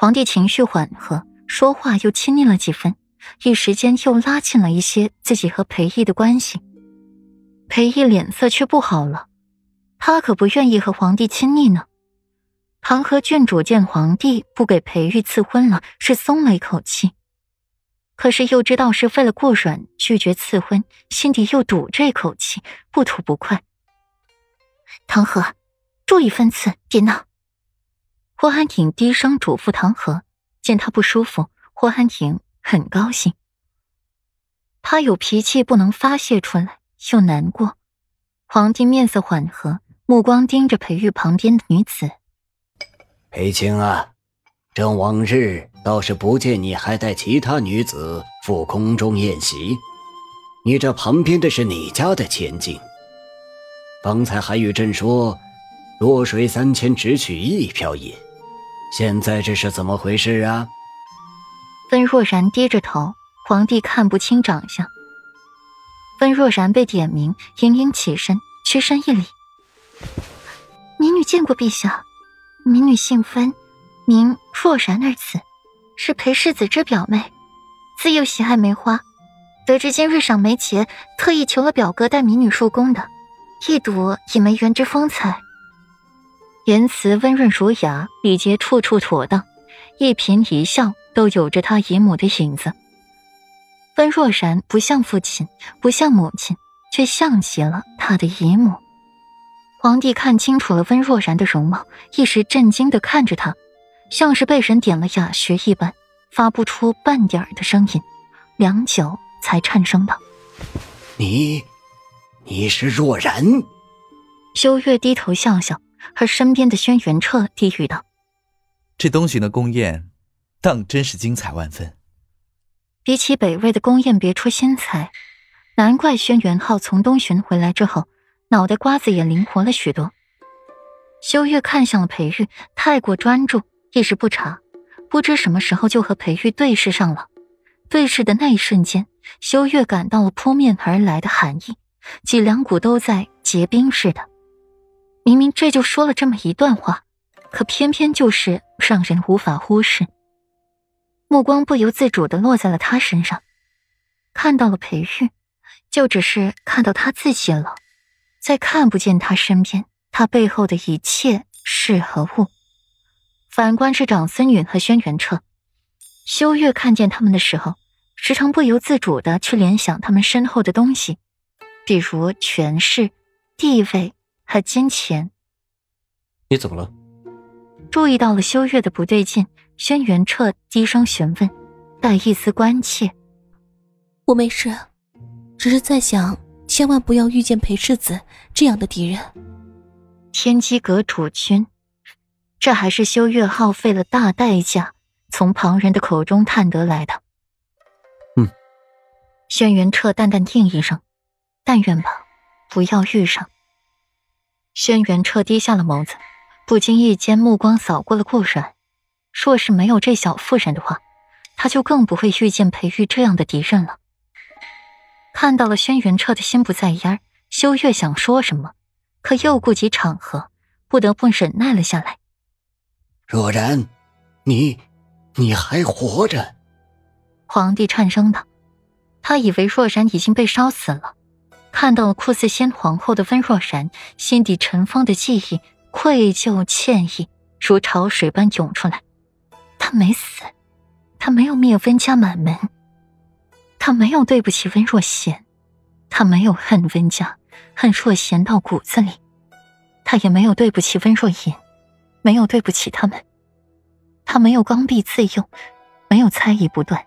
皇帝情绪缓和，说话又亲昵了几分，一时间又拉近了一些自己和裴义的关系。裴义脸色却不好了，他可不愿意和皇帝亲昵呢。唐河郡主见皇帝不给裴玉赐婚了，是松了一口气，可是又知道是为了过软拒绝赐婚，心底又堵这口气，不吐不快。唐河，注意分寸，别闹。霍寒亭低声嘱咐唐河，见他不舒服，霍寒亭很高兴。他有脾气不能发泄出来，又难过。皇帝面色缓和，目光盯着裴玉旁边的女子。裴青啊，朕往日倒是不见你还带其他女子赴宫中宴席，你这旁边的是哪家的千金？方才还与朕说，弱水三千只取一瓢饮，现在这是怎么回事啊？温若然低着头，皇帝看不清长相。温若然被点名，盈盈起身，屈身一礼：“民女见过陛下。”民女姓温，名若然二字，是裴世子之表妹。自幼喜爱梅花，得知今日赏梅节，特意求了表哥带民女入宫的，一睹以梅园之风采。言辞温润儒雅，礼节处处妥当，一颦一笑都有着他姨母的影子。温若然不像父亲，不像母亲，却像极了他的姨母。皇帝看清楚了温若然的容貌，一时震惊的看着他，像是被人点了哑穴一般，发不出半点的声音，良久才颤声道：“你，你是若然？”修月低头笑笑，而身边的轩辕彻低语道：“这东巡的宫宴，当真是精彩万分。比起北魏的宫宴别出心裁，难怪轩辕浩从东巡回来之后。”脑袋瓜子也灵活了许多。修月看向了裴玉，太过专注，一时不察，不知什么时候就和裴玉对视上了。对视的那一瞬间，修月感到了扑面而来的寒意，脊梁骨都在结冰似的。明明这就说了这么一段话，可偏偏就是让人无法忽视。目光不由自主的落在了他身上，看到了裴玉，就只是看到他自己了。再看不见他身边，他背后的一切是和物。反观是长孙允和轩辕彻，修月看见他们的时候，时常不由自主的去联想他们身后的东西，比如权势、地位和金钱。你怎么了？注意到了修月的不对劲，轩辕彻低声询问，带一丝关切：“我没事，只是在想。”千万不要遇见裴世子这样的敌人。天机阁主君，这还是修月耗费了大代价从旁人的口中探得来的。嗯，轩辕彻淡淡应一声：“但愿吧，不要遇上。”轩辕彻低下了眸子，不经意间目光扫过了顾阮。若是没有这小妇人的话，他就更不会遇见裴玉这样的敌人了。看到了轩辕彻的心不在焉，修月想说什么，可又顾及场合，不得不忍耐了下来。若然，你，你还活着？皇帝颤声道：“他以为若然已经被烧死了。”看到了酷似先皇后的温若然，心底尘封的记忆、愧疚、歉意如潮水般涌出来。他没死，他没有灭温家满门。他没有对不起温若娴，他没有恨温家，恨若娴到骨子里，他也没有对不起温若隐，没有对不起他们，他没有刚愎自用，没有猜疑不断，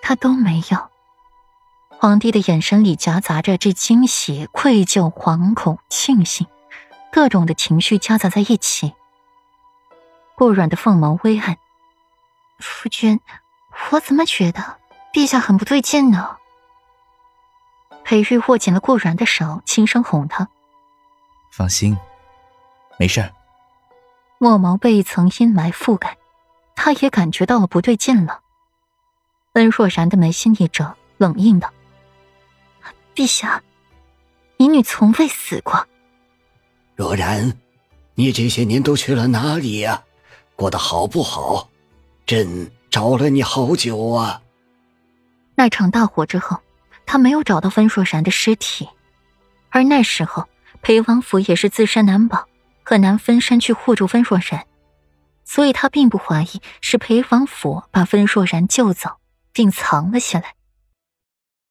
他都没有。皇帝的眼神里夹杂着这惊喜、愧疚、惶恐、庆幸，各种的情绪夹杂在一起。顾软的凤眸微暗，夫君，我怎么觉得？陛下很不对劲呢。裴玉握紧了顾然的手，轻声哄他：“放心，没事。”墨眸被一层阴霾覆盖，他也感觉到了不对劲了。温若然的眉心一皱，冷硬道：“陛下，民女从未死过。”若然，你这些年都去了哪里呀？过得好不好？朕找了你好久啊。那场大火之后，他没有找到温若然的尸体，而那时候裴王府也是自身难保，很难分身去护住温若然，所以他并不怀疑是裴王府把温若然救走并藏了起来。